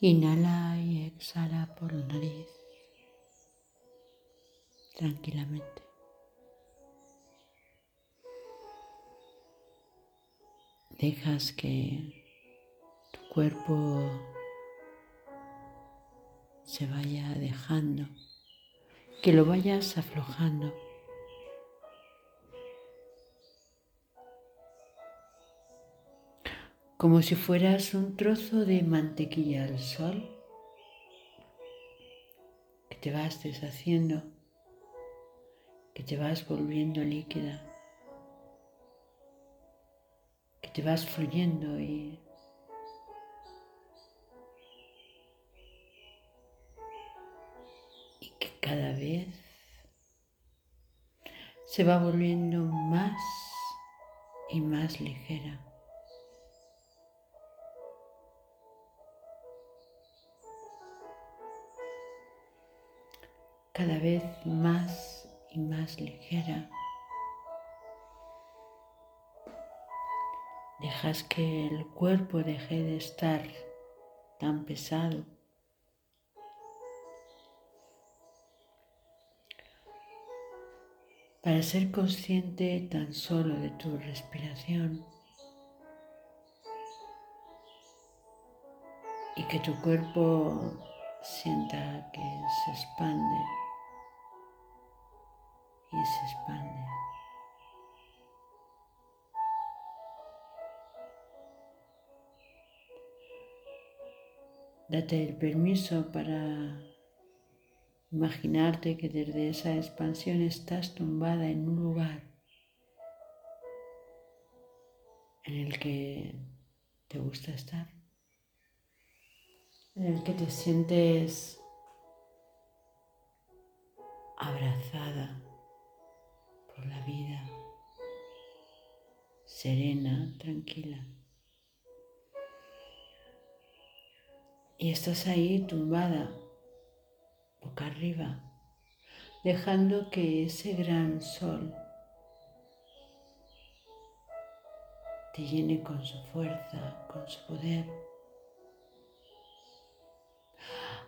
Inhala y exhala por la nariz tranquilamente. Dejas que tu cuerpo se vaya dejando, que lo vayas aflojando. Como si fueras un trozo de mantequilla al sol que te vas deshaciendo, que te vas volviendo líquida, que te vas fluyendo y cada vez se va volviendo más y más ligera. Cada vez más y más ligera. Dejas que el cuerpo deje de estar tan pesado para ser consciente tan solo de tu respiración y que tu cuerpo sienta que se expande y se expande. Date el permiso para Imaginarte que desde esa expansión estás tumbada en un lugar en el que te gusta estar, en el que te sientes abrazada por la vida, serena, tranquila. Y estás ahí tumbada boca arriba, dejando que ese gran sol te llene con su fuerza, con su poder.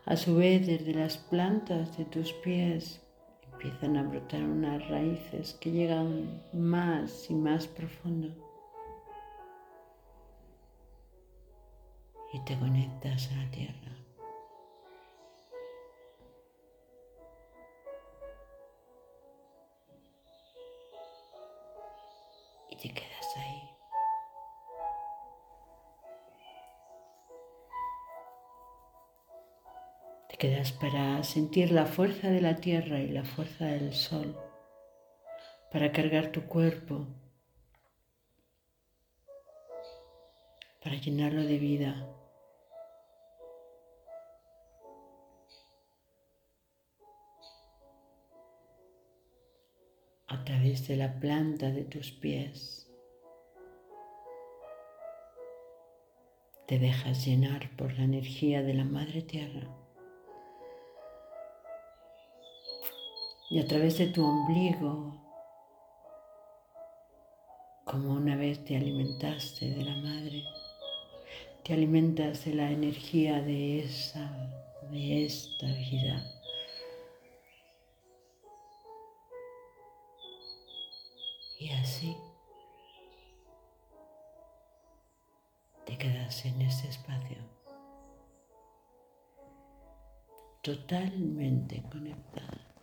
A su vez, desde las plantas de tus pies empiezan a brotar unas raíces que llegan más y más profundo. Y te conectas a la tierra. te quedas quedas para sentir la fuerza de la tierra y la fuerza del sol, para cargar tu cuerpo, para llenarlo de vida. a través de la planta de tus pies. Te dejas llenar por la energía de la Madre Tierra. Y a través de tu ombligo, como una vez te alimentaste de la Madre, te alimentas de la energía de esa, de esta vida Y así te quedas en este espacio totalmente conectada.